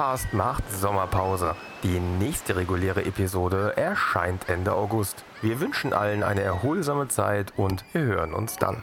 Podcast macht Sommerpause. Die nächste reguläre Episode erscheint Ende August. Wir wünschen allen eine erholsame Zeit und wir hören uns dann.